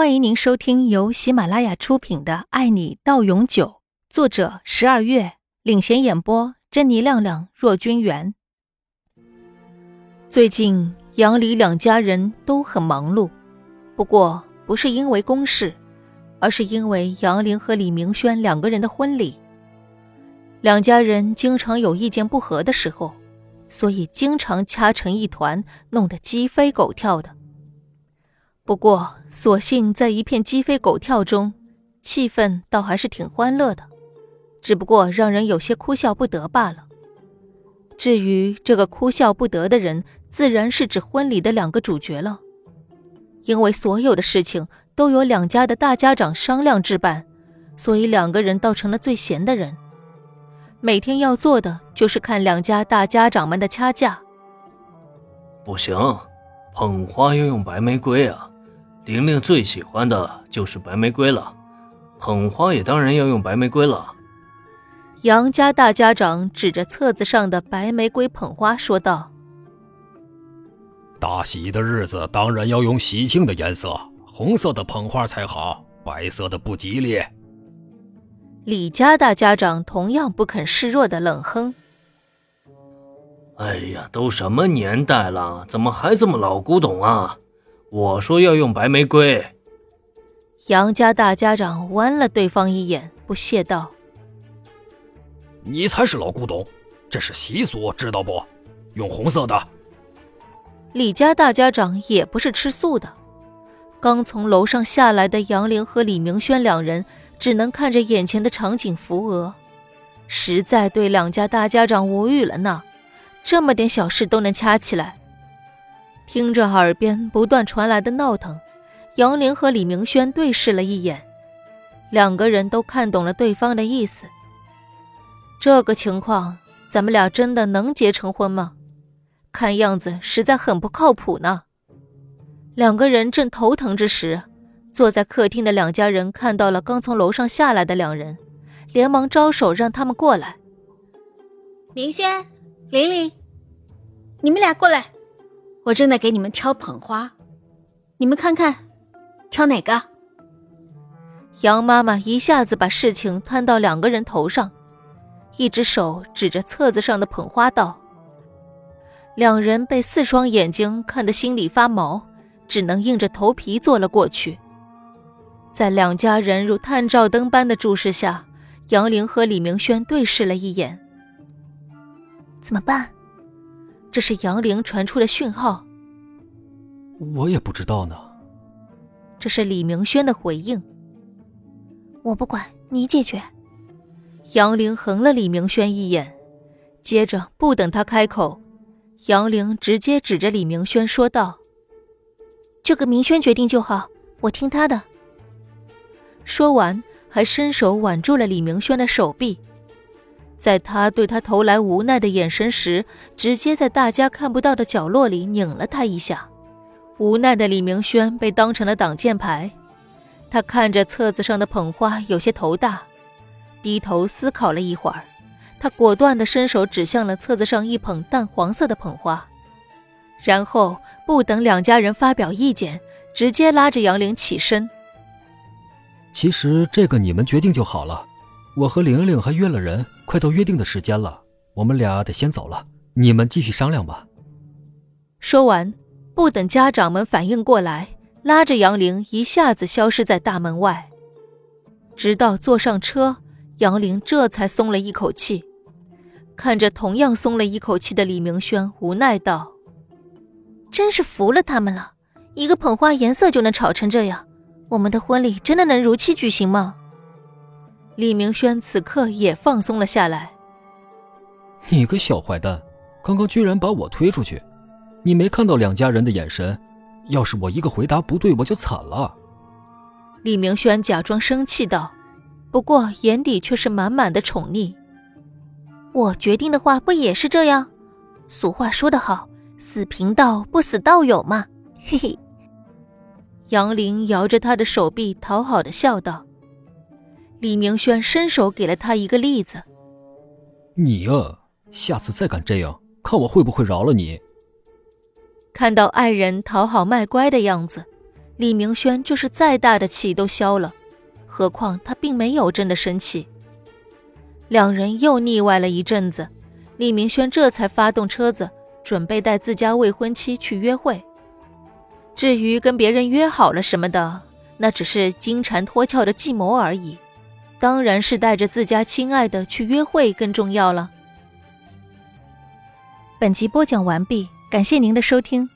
欢迎您收听由喜马拉雅出品的《爱你到永久》，作者十二月领衔演播，珍妮、亮亮、若君元。最近杨李两家人都很忙碌，不过不是因为公事，而是因为杨林和李明轩两个人的婚礼。两家人经常有意见不合的时候，所以经常掐成一团，弄得鸡飞狗跳的。不过，所幸在一片鸡飞狗跳中，气氛倒还是挺欢乐的，只不过让人有些哭笑不得罢了。至于这个哭笑不得的人，自然是指婚礼的两个主角了，因为所有的事情都由两家的大家长商量置办，所以两个人倒成了最闲的人。每天要做的就是看两家大家长们的掐架。不行，捧花要用白玫瑰啊。玲玲最喜欢的就是白玫瑰了，捧花也当然要用白玫瑰了。杨家大家长指着册子上的白玫瑰捧花说道：“大喜的日子当然要用喜庆的颜色，红色的捧花才好，白色的不吉利。”李家大家长同样不肯示弱的冷哼：“哎呀，都什么年代了，怎么还这么老古董啊？”我说要用白玫瑰。杨家大家长剜了对方一眼，不屑道：“你才是老古董，这是习俗，知道不？用红色的。”李家大家长也不是吃素的，刚从楼上下来的杨玲和李明轩两人只能看着眼前的场景扶额，实在对两家大家长无语了呢。这么点小事都能掐起来。听着耳边不断传来的闹腾，杨玲和李明轩对视了一眼，两个人都看懂了对方的意思。这个情况，咱们俩真的能结成婚吗？看样子实在很不靠谱呢。两个人正头疼之时，坐在客厅的两家人看到了刚从楼上下来的两人，连忙招手让他们过来。明轩、玲玲，你们俩过来。我正在给你们挑捧花，你们看看，挑哪个？杨妈妈一下子把事情摊到两个人头上，一只手指着册子上的捧花道：“两人被四双眼睛看得心里发毛，只能硬着头皮坐了过去。”在两家人如探照灯般的注视下，杨玲和李明轩对视了一眼。怎么办？这是杨玲传出的讯号，我也不知道呢。这是李明轩的回应。我不管，你解决。杨玲横了李明轩一眼，接着不等他开口，杨玲直接指着李明轩说道：“这个明轩决定就好，我听他的。”说完，还伸手挽住了李明轩的手臂。在他对他投来无奈的眼神时，直接在大家看不到的角落里拧了他一下。无奈的李明轩被当成了挡箭牌。他看着册子上的捧花，有些头大，低头思考了一会儿，他果断地伸手指向了册子上一捧淡黄色的捧花，然后不等两家人发表意见，直接拉着杨玲起身。其实这个你们决定就好了。我和玲玲还约了人，快到约定的时间了，我们俩得先走了，你们继续商量吧。说完，不等家长们反应过来，拉着杨玲一下子消失在大门外。直到坐上车，杨玲这才松了一口气，看着同样松了一口气的李明轩，无奈道：“真是服了他们了，一个捧花颜色就能吵成这样，我们的婚礼真的能如期举行吗？”李明轩此刻也放松了下来。你个小坏蛋，刚刚居然把我推出去，你没看到两家人的眼神？要是我一个回答不对，我就惨了。李明轩假装生气道，不过眼底却是满满的宠溺。我决定的话不也是这样？俗话说得好，死贫道不死道友嘛。嘿嘿。杨玲摇着他的手臂，讨好的笑道。李明轩伸手给了他一个例子：“你呀，下次再敢这样，看我会不会饶了你。”看到爱人讨好卖乖的样子，李明轩就是再大的气都消了，何况他并没有真的生气。两人又腻歪了一阵子，李明轩这才发动车子，准备带自家未婚妻去约会。至于跟别人约好了什么的，那只是金蝉脱壳的计谋而已。当然是带着自家亲爱的去约会更重要了。本集播讲完毕，感谢您的收听。